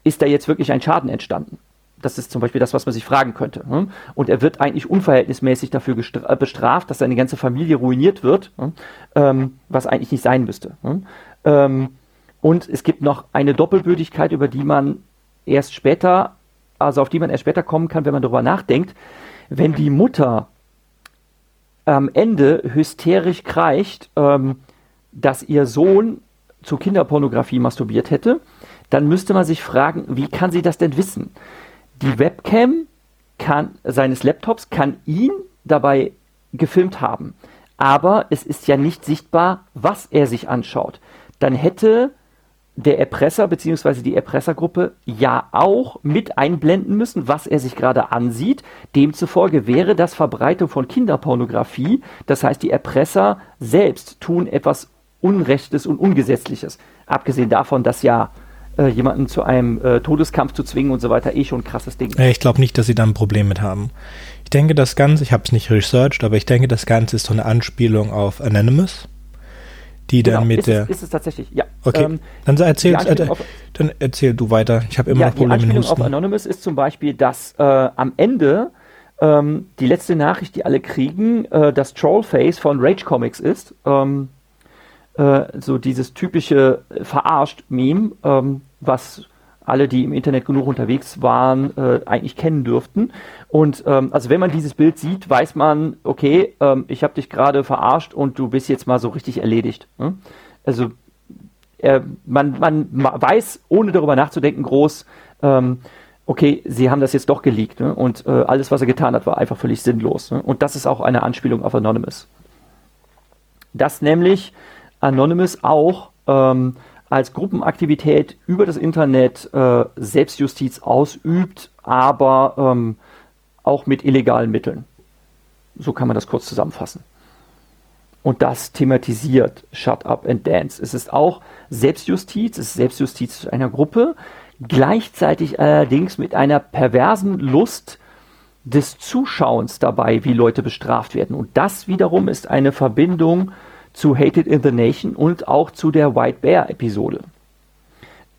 ist da jetzt wirklich ein Schaden entstanden? Das ist zum Beispiel das, was man sich fragen könnte. Hm? Und er wird eigentlich unverhältnismäßig dafür äh, bestraft, dass seine ganze Familie ruiniert wird, hm? ähm, was eigentlich nicht sein müsste. Hm? Ähm, und es gibt noch eine Doppelbödigkeit, über die man erst später, also auf die man erst später kommen kann, wenn man darüber nachdenkt. Wenn die Mutter am Ende hysterisch kreicht, ähm, dass ihr Sohn zu Kinderpornografie masturbiert hätte, dann müsste man sich fragen, wie kann sie das denn wissen? die Webcam kann, seines Laptops kann ihn dabei gefilmt haben. Aber es ist ja nicht sichtbar, was er sich anschaut. Dann hätte der Erpresser bzw. die Erpressergruppe ja auch mit einblenden müssen, was er sich gerade ansieht. Demzufolge wäre das Verbreitung von Kinderpornografie. Das heißt, die Erpresser selbst tun etwas Unrechtes und Ungesetzliches. Abgesehen davon, dass ja äh, jemanden zu einem äh, Todeskampf zu zwingen und so weiter, eh schon ein krasses Ding. Ich glaube nicht, dass sie da ein Problem mit haben. Ich denke, das Ganze, ich habe es nicht researched, aber ich denke, das Ganze ist so eine Anspielung auf Anonymous, die dann genau, mit ist der. Es, ist es tatsächlich, ja. Okay, ähm, dann, erzähl, äh, dann erzähl du weiter. Ich habe immer ja, noch Probleme mit Husten. Die auf Anonymous ist zum Beispiel, dass äh, am Ende ähm, die letzte Nachricht, die alle kriegen, äh, das Trollface von Rage Comics ist. Ähm, äh, so dieses typische Verarscht-Meme, ähm, was alle, die im Internet genug unterwegs waren, äh, eigentlich kennen dürften. Und ähm, also wenn man dieses Bild sieht, weiß man, okay, ähm, ich habe dich gerade verarscht und du bist jetzt mal so richtig erledigt. Ne? Also äh, man, man weiß, ohne darüber nachzudenken, groß, ähm, okay, sie haben das jetzt doch geleakt. Ne? Und äh, alles, was er getan hat, war einfach völlig sinnlos. Ne? Und das ist auch eine Anspielung auf Anonymous. Das nämlich Anonymous auch ähm, als Gruppenaktivität über das Internet äh, Selbstjustiz ausübt, aber ähm, auch mit illegalen Mitteln. So kann man das kurz zusammenfassen. Und das thematisiert Shut Up and Dance. Es ist auch Selbstjustiz, es ist Selbstjustiz einer Gruppe, gleichzeitig allerdings mit einer perversen Lust des Zuschauens dabei, wie Leute bestraft werden. Und das wiederum ist eine Verbindung zu Hated in the Nation und auch zu der White Bear Episode.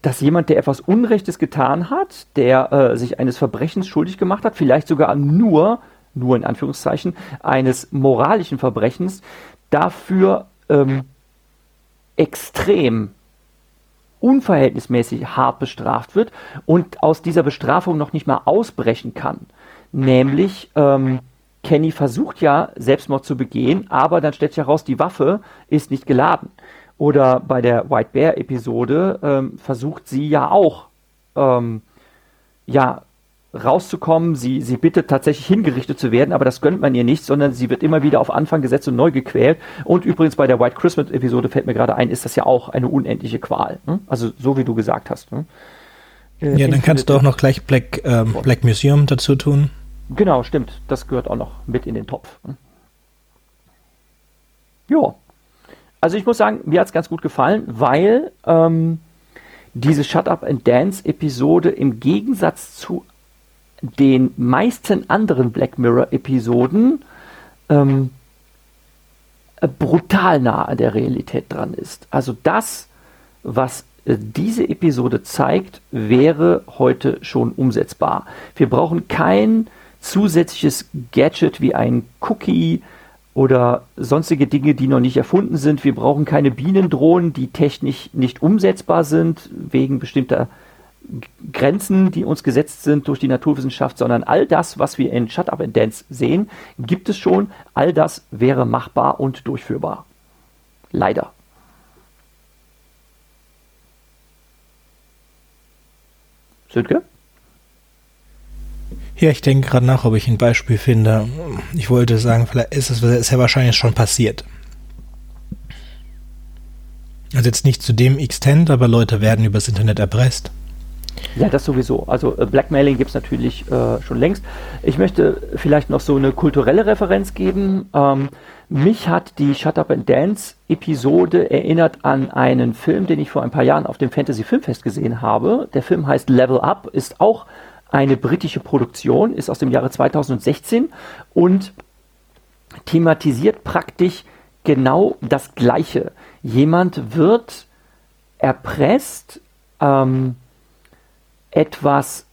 Dass jemand, der etwas Unrechtes getan hat, der äh, sich eines Verbrechens schuldig gemacht hat, vielleicht sogar nur, nur in Anführungszeichen, eines moralischen Verbrechens, dafür ähm, extrem unverhältnismäßig hart bestraft wird und aus dieser Bestrafung noch nicht mal ausbrechen kann. Nämlich ähm, Kenny versucht ja, Selbstmord zu begehen, aber dann stellt sich heraus, die Waffe ist nicht geladen. Oder bei der White Bear Episode ähm, versucht sie ja auch, ähm, ja, rauszukommen. Sie, sie bittet tatsächlich hingerichtet zu werden, aber das gönnt man ihr nicht, sondern sie wird immer wieder auf Anfang gesetzt und neu gequält. Und übrigens bei der White Christmas Episode fällt mir gerade ein, ist das ja auch eine unendliche Qual. Ne? Also so wie du gesagt hast. Ne? Äh, ja, dann kannst du auch noch gleich Black, ähm, Black Museum dazu tun. Genau, stimmt. Das gehört auch noch mit in den Topf. Ja. Also ich muss sagen, mir hat es ganz gut gefallen, weil ähm, diese Shut Up and Dance Episode im Gegensatz zu den meisten anderen Black Mirror-Episoden ähm, brutal nah an der Realität dran ist. Also das, was äh, diese Episode zeigt, wäre heute schon umsetzbar. Wir brauchen kein zusätzliches Gadget wie ein Cookie oder sonstige Dinge, die noch nicht erfunden sind. Wir brauchen keine Bienendrohnen, die technisch nicht umsetzbar sind, wegen bestimmter Grenzen, die uns gesetzt sind durch die Naturwissenschaft, sondern all das, was wir in Shut Up and Dance sehen, gibt es schon. All das wäre machbar und durchführbar. Leider. Sönke? Ja, ich denke gerade nach, ob ich ein Beispiel finde. Ich wollte sagen, vielleicht ist es ist ja wahrscheinlich schon passiert. Also jetzt nicht zu dem Extent, aber Leute werden übers Internet erpresst. Ja, das sowieso. Also äh, Blackmailing gibt es natürlich äh, schon längst. Ich möchte vielleicht noch so eine kulturelle Referenz geben. Ähm, mich hat die Shut Up and Dance Episode erinnert an einen Film, den ich vor ein paar Jahren auf dem Fantasy Filmfest gesehen habe. Der Film heißt Level Up, ist auch eine britische Produktion, ist aus dem Jahre 2016 und thematisiert praktisch genau das Gleiche. Jemand wird erpresst, ähm, etwas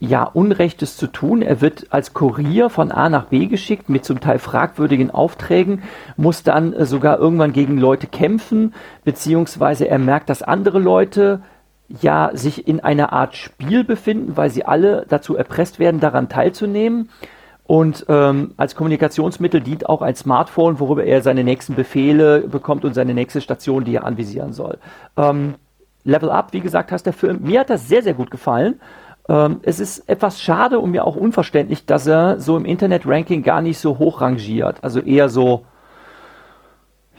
ja Unrechtes zu tun. Er wird als Kurier von A nach B geschickt mit zum Teil fragwürdigen Aufträgen, muss dann äh, sogar irgendwann gegen Leute kämpfen, beziehungsweise er merkt, dass andere Leute ja sich in einer Art Spiel befinden, weil sie alle dazu erpresst werden, daran teilzunehmen. Und ähm, als Kommunikationsmittel dient auch ein Smartphone, worüber er seine nächsten Befehle bekommt und seine nächste Station, die er anvisieren soll. Ähm, Level Up, wie gesagt, heißt der Film. Mir hat das sehr, sehr gut gefallen. Ähm, es ist etwas schade und mir auch unverständlich, dass er so im Internet-Ranking gar nicht so hoch rangiert. Also eher so,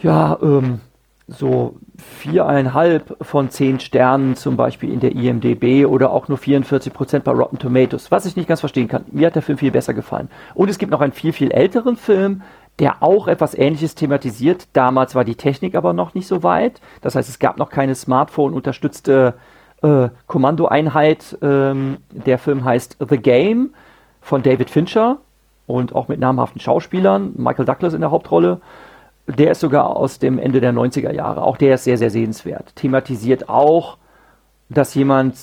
ja, ähm, so viereinhalb von zehn Sternen zum Beispiel in der IMDB oder auch nur 44 Prozent bei Rotten Tomatoes, was ich nicht ganz verstehen kann. Mir hat der Film viel besser gefallen. Und es gibt noch einen viel, viel älteren Film, der auch etwas Ähnliches thematisiert. Damals war die Technik aber noch nicht so weit. Das heißt, es gab noch keine Smartphone-unterstützte äh, Kommandoeinheit. Ähm, der Film heißt The Game von David Fincher und auch mit namhaften Schauspielern. Michael Douglas in der Hauptrolle. Der ist sogar aus dem Ende der 90er Jahre. Auch der ist sehr, sehr sehenswert. Thematisiert auch, dass jemand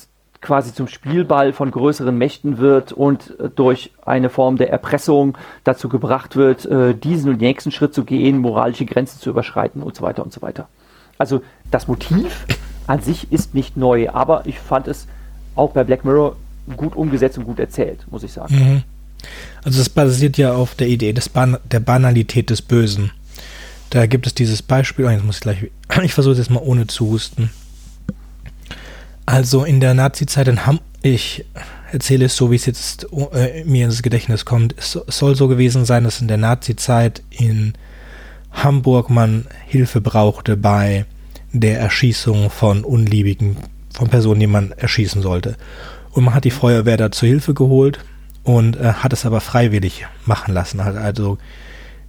quasi zum Spielball von größeren Mächten wird und äh, durch eine Form der Erpressung dazu gebracht wird, äh, diesen und nächsten Schritt zu gehen, moralische Grenzen zu überschreiten und so weiter und so weiter. Also das Motiv an sich ist nicht neu, aber ich fand es auch bei Black Mirror gut umgesetzt und gut erzählt, muss ich sagen. Mhm. Also es basiert ja auf der Idee des Ban der Banalität des Bösen. Da gibt es dieses Beispiel, oh, jetzt muss ich gleich, ich versuche es jetzt mal ohne zu husten. Also in der Nazi-Zeit in Hamburg, ich erzähle es so, wie es jetzt äh, mir ins Gedächtnis kommt. Es soll so gewesen sein, dass in der Nazi-Zeit in Hamburg man Hilfe brauchte bei der Erschießung von Unliebigen, von Personen, die man erschießen sollte. Und man hat die Feuerwehr da zur Hilfe geholt und äh, hat es aber freiwillig machen lassen. Also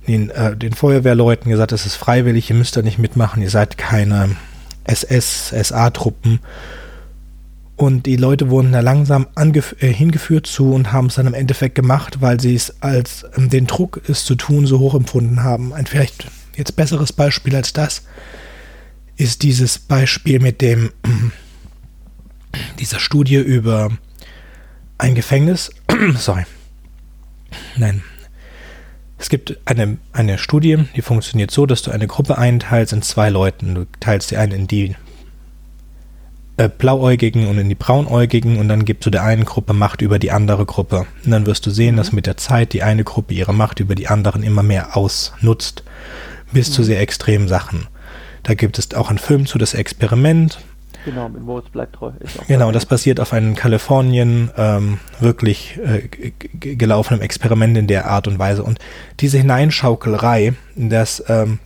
den, äh, den Feuerwehrleuten gesagt, es ist freiwillig, ihr müsst da nicht mitmachen, ihr seid keine SS, SA-Truppen. Und die Leute wurden da langsam äh, hingeführt zu und haben es dann im Endeffekt gemacht, weil sie es als ähm, den Druck, es zu tun, so hoch empfunden haben. Ein vielleicht jetzt besseres Beispiel als das ist dieses Beispiel mit dem dieser Studie über ein Gefängnis. Sorry. Nein. Es gibt eine, eine Studie, die funktioniert so, dass du eine Gruppe einteilst in zwei Leuten. Du teilst die einen in die äh, Blauäugigen und in die Braunäugigen und dann gibst du der einen Gruppe Macht über die andere Gruppe. Und dann wirst du sehen, dass mhm. mit der Zeit die eine Gruppe ihre Macht über die anderen immer mehr ausnutzt, bis zu mhm. sehr extremen Sachen. Da gibt es auch einen Film zu, das Experiment. Genau, mit Moritz bleibt treu. genau, das basiert auf einem Kalifornien ähm, wirklich äh, gelaufenem Experiment in der Art und Weise. Und diese Hineinschaukelei, das ähm,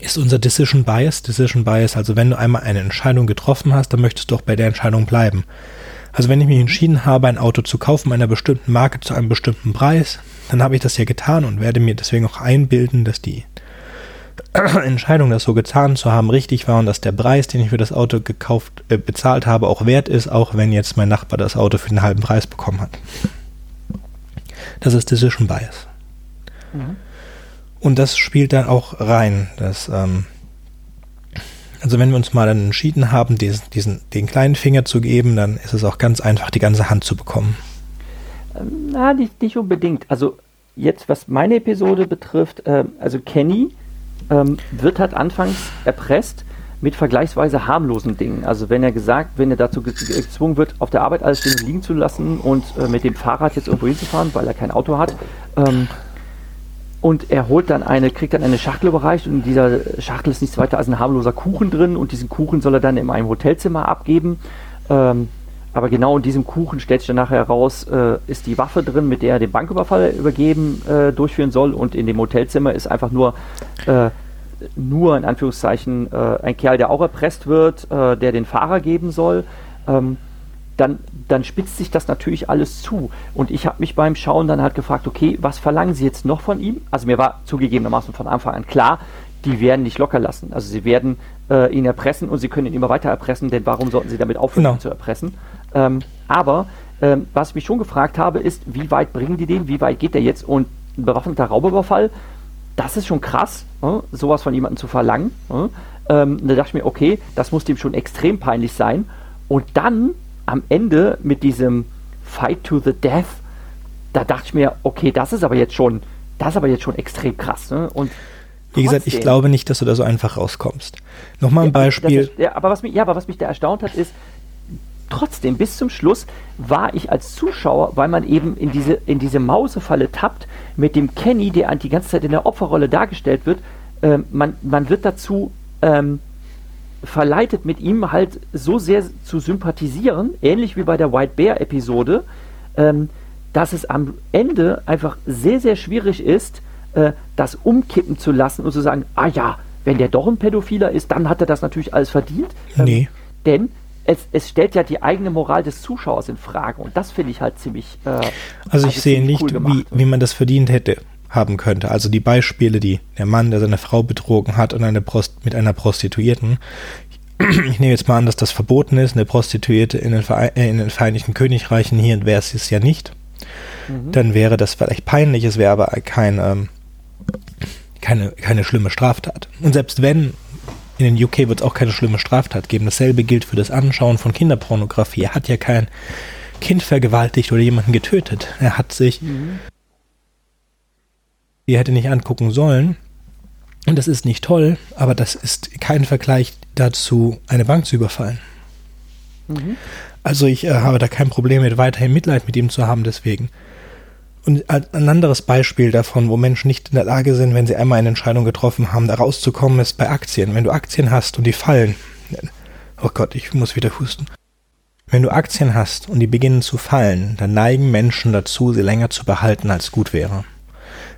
ist unser Decision Bias. Decision Bias, also wenn du einmal eine Entscheidung getroffen hast, dann möchtest du auch bei der Entscheidung bleiben. Also wenn ich mich entschieden habe, ein Auto zu kaufen einer bestimmten Marke zu einem bestimmten Preis, dann habe ich das ja getan und werde mir deswegen auch einbilden, dass die Entscheidung, das so getan zu haben, richtig war und dass der Preis, den ich für das Auto gekauft, äh, bezahlt habe, auch wert ist, auch wenn jetzt mein Nachbar das Auto für den halben Preis bekommen hat. Das ist Decision Bias. Mhm. Und das spielt dann auch rein. Dass, ähm, also wenn wir uns mal dann entschieden haben, diesen, diesen, den kleinen Finger zu geben, dann ist es auch ganz einfach, die ganze Hand zu bekommen. Ähm, na, nicht, nicht unbedingt. Also jetzt, was meine Episode betrifft, äh, also Kenny ähm, wird halt anfangs erpresst mit vergleichsweise harmlosen Dingen. Also wenn er gesagt, wenn er dazu gezwungen wird, auf der Arbeit alles liegen zu lassen und äh, mit dem Fahrrad jetzt irgendwo hinzufahren, weil er kein Auto hat, ähm, und er holt dann eine, kriegt dann eine Schachtel überreicht und in dieser Schachtel ist nichts weiter als ein harmloser Kuchen drin und diesen Kuchen soll er dann in einem Hotelzimmer abgeben. Ähm, aber genau in diesem Kuchen stellt sich dann nachher heraus, äh, ist die Waffe drin, mit der er den Banküberfall übergeben, äh, durchführen soll. Und in dem Hotelzimmer ist einfach nur, äh, nur in Anführungszeichen, äh, ein Kerl, der auch erpresst wird, äh, der den Fahrer geben soll. Ähm, dann, dann spitzt sich das natürlich alles zu. Und ich habe mich beim Schauen dann halt gefragt, okay, was verlangen Sie jetzt noch von ihm? Also mir war zugegebenermaßen von Anfang an klar, die werden nicht locker lassen. Also sie werden äh, ihn erpressen und sie können ihn immer weiter erpressen, denn warum sollten sie damit aufhören, genau. ihn zu erpressen? Ähm, aber ähm, was ich mich schon gefragt habe, ist, wie weit bringen die den? Wie weit geht der jetzt? Und ein bewaffneter Raubüberfall, das ist schon krass, äh, sowas von jemandem zu verlangen. Äh, ähm, da dachte ich mir, okay, das muss dem schon extrem peinlich sein. Und dann am Ende mit diesem Fight to the Death, da dachte ich mir, okay, das ist aber jetzt schon, das ist aber jetzt schon extrem krass. Ne? Und wie gesagt, ich glaube nicht, dass du da so einfach rauskommst. Nochmal ein ja, Beispiel. Das, ja, aber was mich, ja, aber was mich da erstaunt hat, ist, trotzdem, bis zum Schluss war ich als Zuschauer, weil man eben in diese, in diese Mausefalle tappt, mit dem Kenny, der die ganze Zeit in der Opferrolle dargestellt wird, äh, man, man wird dazu ähm, verleitet, mit ihm halt so sehr zu sympathisieren, ähnlich wie bei der White Bear Episode, ähm, dass es am Ende einfach sehr, sehr schwierig ist, äh, das umkippen zu lassen und zu sagen, ah ja, wenn der doch ein Pädophiler ist, dann hat er das natürlich alles verdient. Ähm, nee. Denn es, es, stellt ja die eigene Moral des Zuschauers in Frage und das finde ich halt ziemlich. Äh, also ich sehe nicht, cool wie, wie man das verdient hätte haben könnte. Also die Beispiele, die der Mann, der seine Frau betrogen hat und eine Prost mit einer Prostituierten. Ich nehme jetzt mal an, dass das verboten ist, eine Prostituierte in den, Verein, äh, in den Vereinigten Königreichen hier wäre es ja nicht. Mhm. Dann wäre das vielleicht peinlich, es wäre aber kein, ähm, keine, keine schlimme Straftat. Und selbst wenn in den UK wird es auch keine schlimme Straftat geben. Dasselbe gilt für das Anschauen von Kinderpornografie. Er hat ja kein Kind vergewaltigt oder jemanden getötet. Er hat sich, mhm. die hätte nicht angucken sollen. Und das ist nicht toll, aber das ist kein Vergleich dazu, eine Bank zu überfallen. Mhm. Also ich äh, habe da kein Problem mit, weiterhin Mitleid mit ihm zu haben, deswegen. Und ein anderes Beispiel davon, wo Menschen nicht in der Lage sind, wenn sie einmal eine Entscheidung getroffen haben, da rauszukommen, ist bei Aktien. Wenn du Aktien hast und die fallen, oh Gott, ich muss wieder husten. Wenn du Aktien hast und die beginnen zu fallen, dann neigen Menschen dazu, sie länger zu behalten, als gut wäre.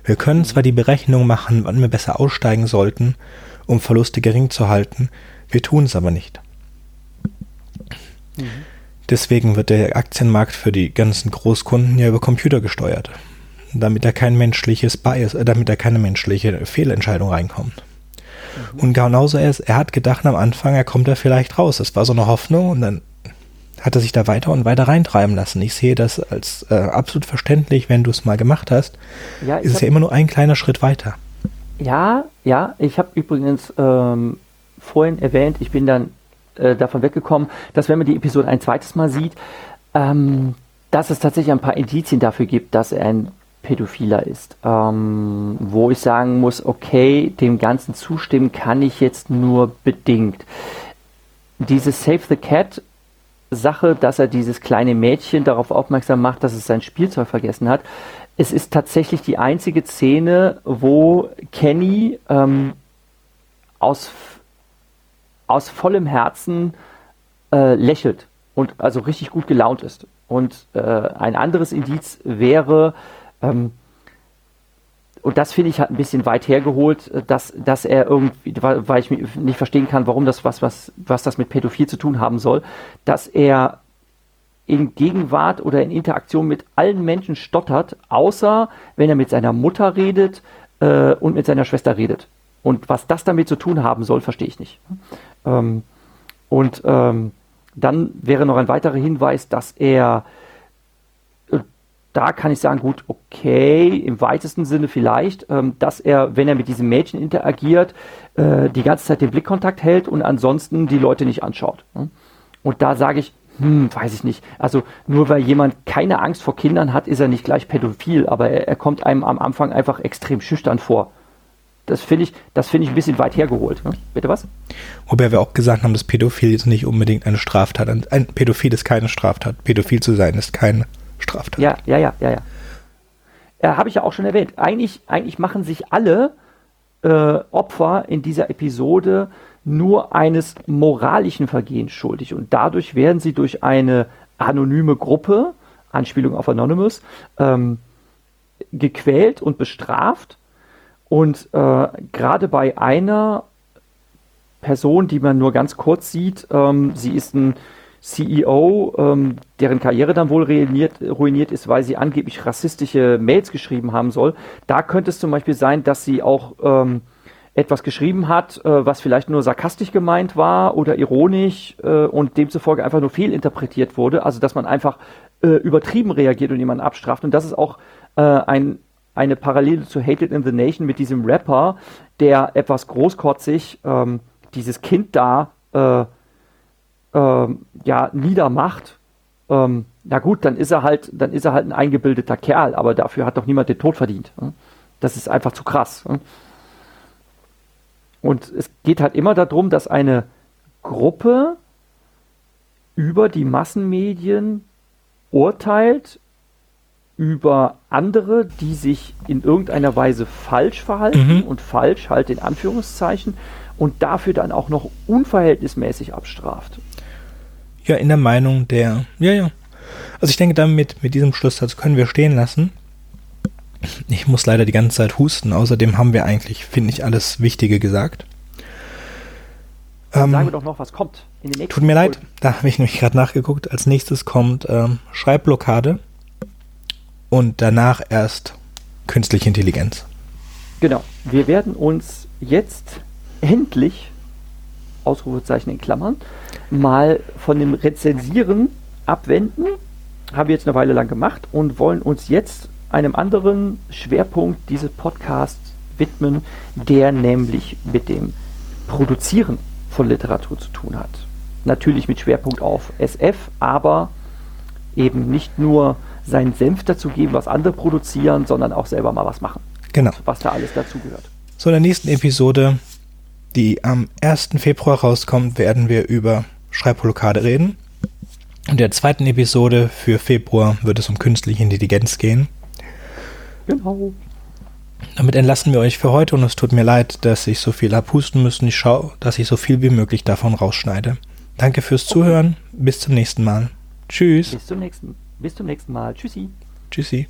Wir können zwar die Berechnung machen, wann wir besser aussteigen sollten, um Verluste gering zu halten, wir tun es aber nicht. Mhm. Deswegen wird der Aktienmarkt für die ganzen Großkunden ja über Computer gesteuert. Damit da kein menschliches Bias, äh, damit da keine menschliche Fehlentscheidung reinkommt. Mhm. Und genauso er, er hat gedacht am Anfang, er kommt da vielleicht raus. Das war so eine Hoffnung und dann hat er sich da weiter und weiter reintreiben lassen. Ich sehe das als äh, absolut verständlich, wenn du es mal gemacht hast. Ja, ist es ja immer nur ein kleiner Schritt weiter. Ja, ja, ich habe übrigens ähm, vorhin erwähnt, ich bin dann äh, davon weggekommen, dass wenn man die Episode ein zweites Mal sieht, ähm, dass es tatsächlich ein paar Indizien dafür gibt, dass er ein Pädophiler ist. Ähm, wo ich sagen muss, okay, dem Ganzen zustimmen kann ich jetzt nur bedingt. Diese Save the Cat Sache, dass er dieses kleine Mädchen darauf aufmerksam macht, dass es sein Spielzeug vergessen hat. Es ist tatsächlich die einzige Szene, wo Kenny ähm, aus aus vollem Herzen äh, lächelt und also richtig gut gelaunt ist. Und äh, ein anderes Indiz wäre, ähm, und das finde ich halt ein bisschen weit hergeholt, dass, dass er irgendwie, weil ich nicht verstehen kann, warum das was, was, was das mit Pädophil zu tun haben soll, dass er in Gegenwart oder in Interaktion mit allen Menschen stottert, außer wenn er mit seiner Mutter redet äh, und mit seiner Schwester redet. Und was das damit zu tun haben soll, verstehe ich nicht. Ähm, und ähm, dann wäre noch ein weiterer Hinweis, dass er äh, da kann ich sagen, gut, okay, im weitesten Sinne vielleicht, ähm, dass er, wenn er mit diesem Mädchen interagiert, äh, die ganze Zeit den Blickkontakt hält und ansonsten die Leute nicht anschaut. Ne? Und da sage ich, hm, weiß ich nicht. Also nur weil jemand keine Angst vor Kindern hat, ist er nicht gleich pädophil, aber er, er kommt einem am Anfang einfach extrem schüchtern vor. Das finde ich, das finde ich ein bisschen weit hergeholt. Ne? Bitte was? Wobei wir auch gesagt haben, dass Pädophil jetzt nicht unbedingt eine Straftat. Ein Pädophil ist keine Straftat. Pädophil zu sein ist keine Straftat. Ja, ja, ja, ja, ja. Äh, Habe ich ja auch schon erwähnt. Eigentlich, eigentlich machen sich alle äh, Opfer in dieser Episode nur eines moralischen Vergehens schuldig. Und dadurch werden sie durch eine anonyme Gruppe, Anspielung auf Anonymous, ähm, gequält und bestraft. Und äh, gerade bei einer Person, die man nur ganz kurz sieht, ähm, sie ist ein CEO, ähm, deren Karriere dann wohl ruiniert, ruiniert ist, weil sie angeblich rassistische Mails geschrieben haben soll. Da könnte es zum Beispiel sein, dass sie auch ähm, etwas geschrieben hat, äh, was vielleicht nur sarkastisch gemeint war oder ironisch äh, und demzufolge einfach nur fehlinterpretiert wurde. Also dass man einfach äh, übertrieben reagiert und jemanden abstraft. Und das ist auch äh, ein, eine Parallele zu Hated in the Nation mit diesem Rapper, der etwas großkotzig ähm, dieses Kind da äh, ähm, ja niedermacht. Ähm, na gut, dann ist er halt, dann ist er halt ein eingebildeter Kerl, aber dafür hat doch niemand den Tod verdient. Ne? Das ist einfach zu krass. Ne? Und es geht halt immer darum, dass eine Gruppe über die Massenmedien urteilt, über andere, die sich in irgendeiner Weise falsch verhalten mhm. und falsch halt in Anführungszeichen und dafür dann auch noch unverhältnismäßig abstraft. Ja, in der Meinung der, ja, ja. Also ich denke, damit mit diesem Schlusssatz können wir stehen lassen. Ich muss leider die ganze Zeit husten. Außerdem haben wir eigentlich, finde ich, alles Wichtige gesagt. Ähm, sagen wir doch noch, was kommt. tut mir leid, da habe ich nämlich gerade nachgeguckt. Als nächstes kommt ähm, Schreibblockade und danach erst künstliche Intelligenz. Genau. Wir werden uns jetzt endlich, Ausrufezeichen in Klammern, mal von dem Rezensieren abwenden. Haben wir jetzt eine Weile lang gemacht und wollen uns jetzt einem anderen Schwerpunkt dieses Podcasts widmen, der nämlich mit dem Produzieren von Literatur zu tun hat. Natürlich mit Schwerpunkt auf SF, aber eben nicht nur seinen Senf dazu geben, was andere produzieren, sondern auch selber mal was machen. Genau. Was da alles dazugehört. So, in der nächsten Episode, die am 1. Februar rauskommt, werden wir über Schreibblockade reden. In der zweiten Episode für Februar wird es um künstliche Intelligenz gehen. Genau. Damit entlassen wir euch für heute und es tut mir leid, dass ich so viel abhusten müssen. Ich schaue, dass ich so viel wie möglich davon rausschneide. Danke fürs Zuhören. Bis zum nächsten Mal. Tschüss. Bis zum nächsten, bis zum nächsten Mal. Tschüssi. Tschüssi.